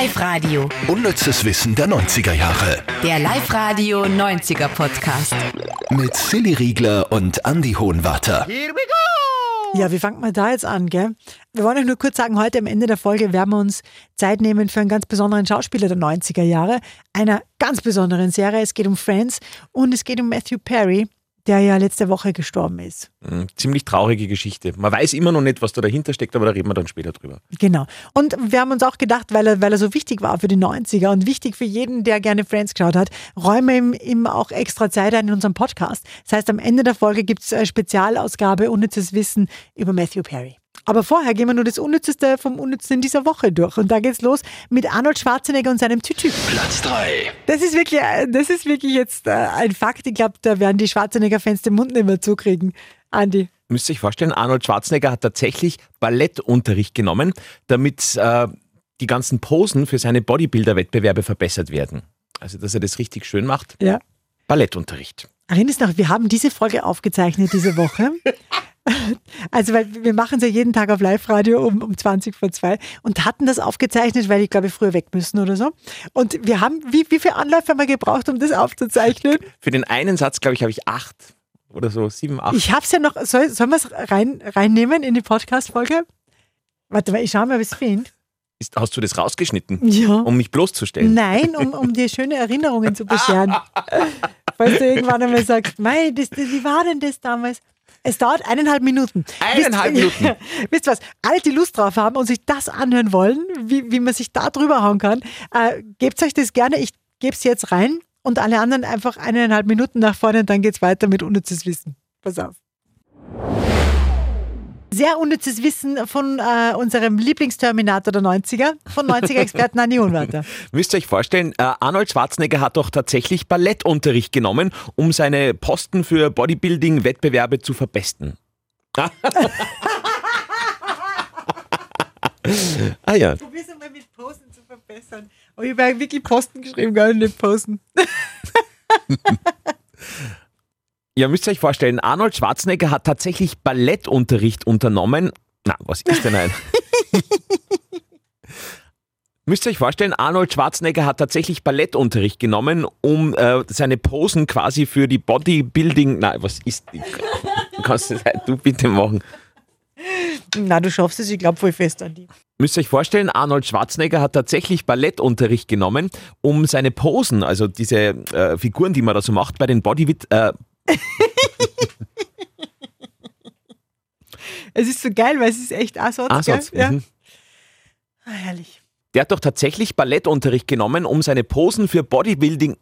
Live-Radio. Unnützes Wissen der 90er Jahre. Der Live-Radio 90er Podcast. Mit Silly Riegler und Andy Hohenwarter. Ja, wie fangen wir da jetzt an, gell? Wir wollen euch nur kurz sagen, heute am Ende der Folge werden wir uns Zeit nehmen für einen ganz besonderen Schauspieler der 90er Jahre, einer ganz besonderen Serie. Es geht um Friends und es geht um Matthew Perry, der ja letzte Woche gestorben ist. Mhm, Ziemlich traurige Geschichte. Man weiß immer noch nicht, was da dahinter steckt, aber da reden wir dann später drüber. Genau. Und wir haben uns auch gedacht, weil er, weil er so wichtig war für die 90er und wichtig für jeden, der gerne Friends geschaut hat, räumen wir ihm, ihm auch extra Zeit ein in unserem Podcast. Das heißt, am Ende der Folge gibt es eine Spezialausgabe Unnützes Wissen über Matthew Perry. Aber vorher gehen wir nur das Unnützeste vom Unnützen in dieser Woche durch. Und da geht's los mit Arnold Schwarzenegger und seinem Tütü. Platz 3. Das ist wirklich, äh, das ist wirklich jetzt äh, ein Fakt. Ich glaube, da werden die Schwarzenegger-Fans den Mund nicht mehr zukriegen. Andi. Müsst ihr euch vorstellen, Arnold Schwarzenegger hat tatsächlich Ballettunterricht genommen, damit äh, die ganzen Posen für seine Bodybuilder-Wettbewerbe verbessert werden. Also, dass er das richtig schön macht. Ja. Ballettunterricht. Erinnerst du noch, wir haben diese Folge aufgezeichnet diese Woche. Also, weil wir machen es ja jeden Tag auf Live-Radio um, um 20 vor 2 und hatten das aufgezeichnet, weil ich glaube, früher weg müssen oder so. Und wir haben, wie, wie viele Anläufe haben wir gebraucht, um das aufzuzeichnen? Für den einen Satz, glaube ich, habe ich acht oder so, sieben, acht. Ich habe es ja noch, soll, sollen wir es rein, reinnehmen in die Podcast-Folge? Warte mal, ich schaue mal, ob ich es finde. Ist, hast du das rausgeschnitten, Ja. um mich bloßzustellen? Nein, um, um dir schöne Erinnerungen zu bescheren. Falls du irgendwann einmal sagst, mei, das, das, wie war denn das damals? Es dauert eineinhalb Minuten. Eineinhalb Wisst- Minuten? Wisst ihr was? Alle, die Lust drauf haben und sich das anhören wollen, wie, wie man sich da drüber hauen kann, äh, gebt euch das gerne. Ich gebe es jetzt rein und alle anderen einfach eineinhalb Minuten nach vorne und dann geht's weiter mit unnützes Wissen. Pass auf. Sehr unnützes Wissen von äh, unserem Lieblingsterminator der 90er, von 90er-Experten Andi Hohenwarter. Müsst ihr euch vorstellen, äh, Arnold Schwarzenegger hat doch tatsächlich Ballettunterricht genommen, um seine Posten für Bodybuilding-Wettbewerbe zu verbesten. ah ja. Probier's mal mit Posen zu verbessern. Aber ich habe wirklich Posten geschrieben, gar nicht Posen. Ihr müsst euch vorstellen, Arnold Schwarzenegger hat tatsächlich Ballettunterricht unternommen. Na, was ist denn ein? müsst ihr euch vorstellen, Arnold Schwarzenegger hat tatsächlich Ballettunterricht genommen, um äh, seine Posen quasi für die Bodybuilding. Nein, was ist die? Kannst du das du bitte machen? Na, du schaffst es, ich glaube voll fest an die. Müsst ihr euch vorstellen, Arnold Schwarzenegger hat tatsächlich Ballettunterricht genommen, um seine Posen, also diese äh, Figuren, die man da so macht, bei den Bodywit, äh, Es ist so geil, weil es ist echt Assatz, Ansatz. gell? Ja. Mhm. Ah, herrlich. Der hat doch tatsächlich Ballettunterricht genommen, um seine Posen für Bodybuilding.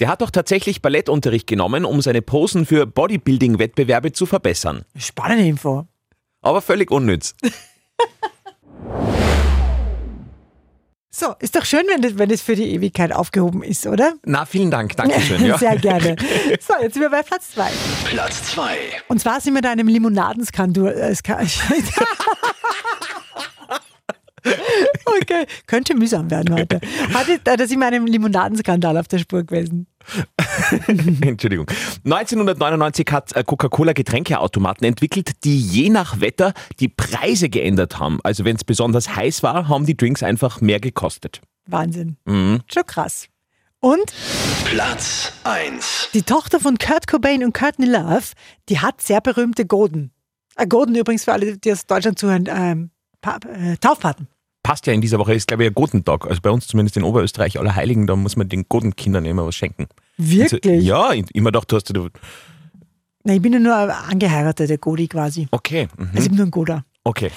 Der hat doch tatsächlich Ballettunterricht genommen, um seine Posen für Bodybuilding-Wettbewerbe zu verbessern. Spannende Info. Aber völlig unnütz. So, ist doch schön, wenn das, wenn das für die Ewigkeit aufgehoben ist, oder? Na, vielen Dank, Dankeschön. Ja. Sehr gerne. So, jetzt sind wir bei Platz zwei. Platz 2. Und zwar sind wir da in einem Limonadenskandal. Äh, okay, könnte mühsam werden heute. Hatte, da sind wir einem Limonadenskandal auf der Spur gewesen. Entschuldigung. 1999 hat äh, Coca-Cola Getränkeautomaten entwickelt, die je nach Wetter die Preise geändert haben. Also wenn es besonders heiß war, haben die Drinks einfach mehr gekostet. Wahnsinn. Mhm. Schon krass. Und Platz 1. die Tochter von Kurt Cobain und Courtney Love, die hat sehr berühmte Goden. Äh, Goden übrigens für alle, die aus Deutschland zuhören, ähm, pa äh, Taufpaten. Passt ja in dieser Woche, ist glaube ich ein Gotentag. Also bei uns zumindest in Oberösterreich, Allerheiligen, da muss man den Gotenkindern immer was schenken. Wirklich? Also, ja, immer gedacht, du hast du. Na, ich bin ja nur ein angeheiratete Godi quasi. Okay. Mhm. Also ich bin nur ein Goda. Okay.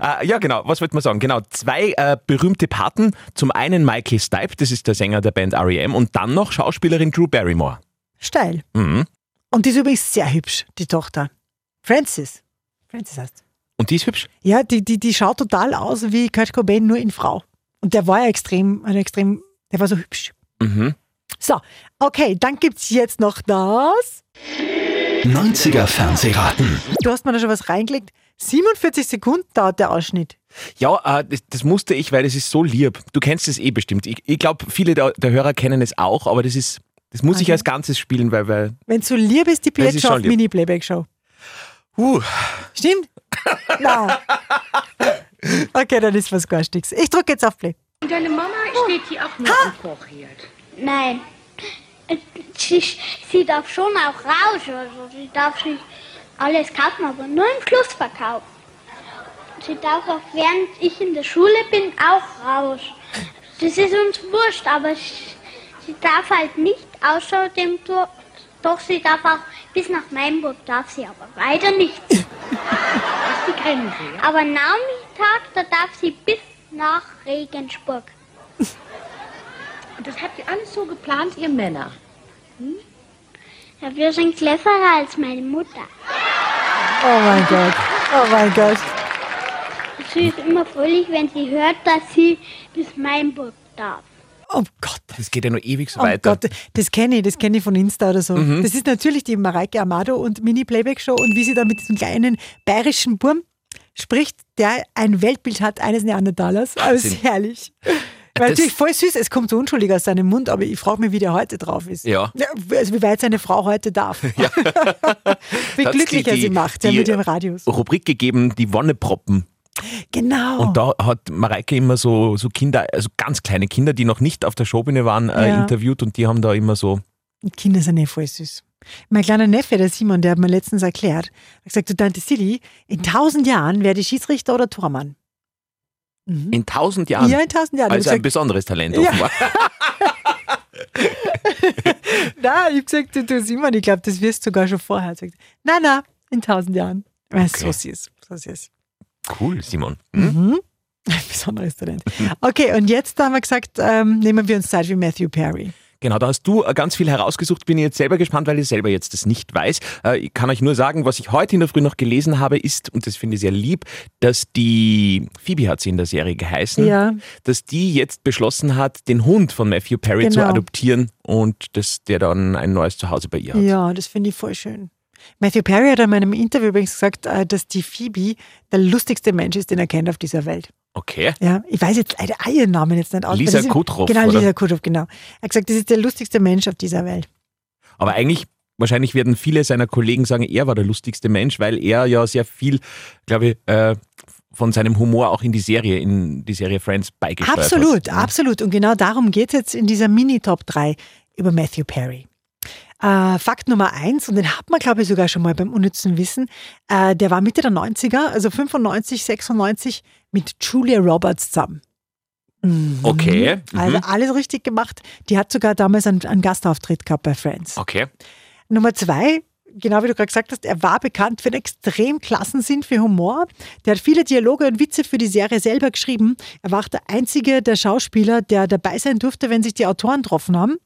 äh, ja, genau. Was wollte man sagen? Genau. Zwei äh, berühmte Paten. Zum einen Michael Stipe, das ist der Sänger der Band R.E.M. und dann noch Schauspielerin Drew Barrymore. Steil. Mhm. Und die ist übrigens sehr hübsch, die Tochter. Francis. Francis heißt. Und die ist hübsch. Ja, die, die, die schaut total aus wie Kurt Cobain, nur in Frau. Und der war ja extrem, ein extrem, der war so hübsch. Mhm. So, okay, dann gibt's jetzt noch das. 90er Fernsehraten. Du hast mir da schon was reingelegt. 47 Sekunden dauert der Ausschnitt. Ja, äh, das, das musste ich, weil das ist so lieb. Du kennst es eh bestimmt. Ich, ich glaube, viele der, der Hörer kennen es auch, aber das ist, das muss ich Okay. als Ganzes spielen, weil, weil Wenn du lieb ist, die schon auf. Mini-Playback-Show. uh, Stimmt? Na, Okay, dann ist was Garstiges. Ich drücke jetzt auf Play. Und deine Mama steht hier auch nur im Vorherd. Nein. Sie, sie darf schon auch raus. Also sie darf sich alles kaufen, aber nur im Schlussverkauf. Sie darf auch, während ich in der Schule bin, auch raus. Das ist uns wurscht, aber sie, sie darf halt nicht außerdem durch. Doch sie darf auch bis nach Mainburg, darf sie aber weiter nicht. Kennen sie. Aber Nachmittag, da darf sie bis nach Regensburg. Und das habt ihr alles so geplant, ihr Männer. Ja, wir sind cleverer als meine Mutter. Oh mein Gott. Oh mein Gott. Sie ist immer fröhlich, wenn sie hört, dass sie bis Mainburg darf. Oh Gott. Das geht ja noch ewig so Oh weiter. Gott, das kenne ich, das kenne ich von Insta oder so. Mhm. Das ist natürlich die Mareike Amado und Mini-Playback-Show und wie sie da mit diesem kleinen bayerischen Burm spricht, der ein Weltbild hat eines Neandertalers. Aber es ist herrlich. Weil Das- natürlich voll süß, es kommt so unschuldig aus seinem Mund, aber ich frage mich, wie der heute drauf ist. Ja. Also wie weit seine Frau heute darf. wie Hat's glücklich er sie macht, ja, mit ihrem Radius. Rubrik gegeben, die Wonneproppen. Genau. Und da hat Mareike immer so, so Kinder, also ganz kleine Kinder, die noch nicht auf der Showbühne waren, äh, Ja. interviewt und die haben da immer so, Kinder sind eh voll süß. Mein kleiner Neffe, der Simon, der hat mir letztens erklärt, hat gesagt, du Tante Silly, in tausend Jahren werde ich Schiedsrichter oder Tormann. in tausend Jahren. Ja, in tausend Jahren. also ich ein gesagt, besonderes Talent Ja. offenbar. nein, ich hab gesagt, du, du Simon, ich glaube, das wirst du sogar schon vorher. Er sagt, nein, nein, in tausend Jahren. Okay. So süß, so süß. Cool, Simon. Hm? Mhm. Ein besonderes Talent. Okay, und jetzt haben wir gesagt, ähm, nehmen wir uns Zeit wie Matthew Perry. Genau, da hast du äh, ganz viel herausgesucht. Bin jetzt selber gespannt, weil ich selber jetzt das nicht weiß. Äh, Ich kann euch nur sagen, was ich heute in der Früh noch gelesen habe, ist, und das finde ich sehr lieb, dass die, Phoebe hat sie in der Serie geheißen, Ja. dass die jetzt beschlossen hat, den Hund von Matthew Perry zu Genau. adoptieren und dass der dann ein neues Zuhause bei ihr hat. Ja, das finde ich voll schön. Matthew Perry hat in meinem Interview übrigens gesagt, äh, dass die Phoebe der lustigste Mensch ist, den er kennt auf dieser Welt. Okay. Ja, ich weiß jetzt leider auch ihren Namen jetzt nicht aus. Lisa Kudrow, Genau, oder? Lisa Kudrow, genau. Er hat gesagt, das ist der lustigste Mensch auf dieser Welt. Aber eigentlich, wahrscheinlich werden viele seiner Kollegen sagen, er war der lustigste Mensch, weil er ja sehr viel, glaube ich, äh, von seinem Humor auch in die Serie, in die Serie Friends beigesteuert Absolut, hat. absolut. Und genau darum geht es jetzt in dieser Mini-Top 3 über Matthew Perry. Äh, Fakt Nummer eins, und den hat man, glaube ich, sogar schon mal beim unnützen Wissen, äh, der war Mitte der 90er, also 95, 96, mit Julia Roberts zusammen. Mhm. Okay. Mhm. Also alles richtig gemacht. Die hat sogar damals einen, einen Gastauftritt gehabt bei Friends. Okay. Nummer zwei, genau wie du gerade gesagt hast, er war bekannt für einen extrem Klassensinn für Humor. Der hat viele Dialoge und Witze für die Serie selber geschrieben. Er war auch der einzige der Schauspieler, der dabei sein durfte, wenn sich die Autoren getroffen haben.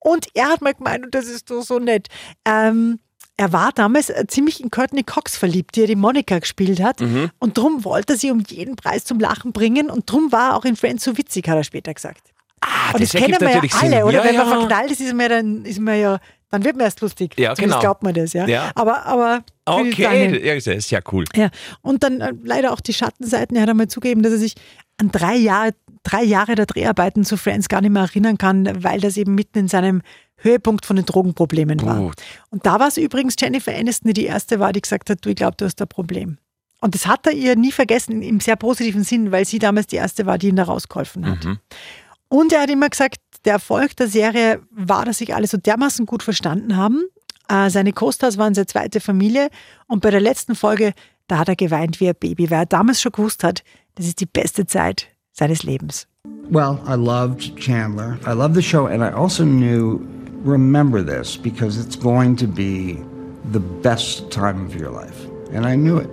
Und er hat mal gemeint, und das ist doch so nett, ähm, er war damals äh, ziemlich in Courtney Cox verliebt, die ja die Monika gespielt hat. Mhm. Und drum wollte er sie um jeden Preis zum Lachen bringen. Und drum war er auch in Friends so witzig, hat er später gesagt. Ah, Und das, kennen ergibt wir ja alle, Sinn. oder? Ja, Wenn man ja. verknallt ist, ist man, ja dann, ist man ja, dann wird man erst lustig. Ja, Zumindest genau. glaubt man das, ja. Ja. Aber, aber Okay, ja, das ist ja cool. ja. Und dann äh, leider auch die Schattenseiten. Er hat einmal zugegeben, dass er sich an drei Jahre, drei Jahre der Dreharbeiten zu Friends gar nicht mehr erinnern kann, weil das eben mitten in seinem Höhepunkt von den Drogenproblemen war. Puh. Und da war es übrigens Jennifer Aniston, die die erste war, die gesagt hat, du, ich glaube, du hast ein Problem. Und das hat er ihr nie vergessen, im sehr positiven Sinn, weil sie damals die erste war, die ihn da rausgeholfen hat. Mhm. Und er hat immer gesagt, der Erfolg der Serie war, dass sich alle so dermaßen gut verstanden haben. Äh, seine Co-Stars waren seine zweite Familie. Und bei der letzten Folge, da hat er geweint wie ein Baby, weil er damals schon gewusst hat, das ist die beste Zeit seines Lebens. Well, I loved Chandler. I loved the show, and I also knew remember this because it's going to be the best time of your life. And I knew it.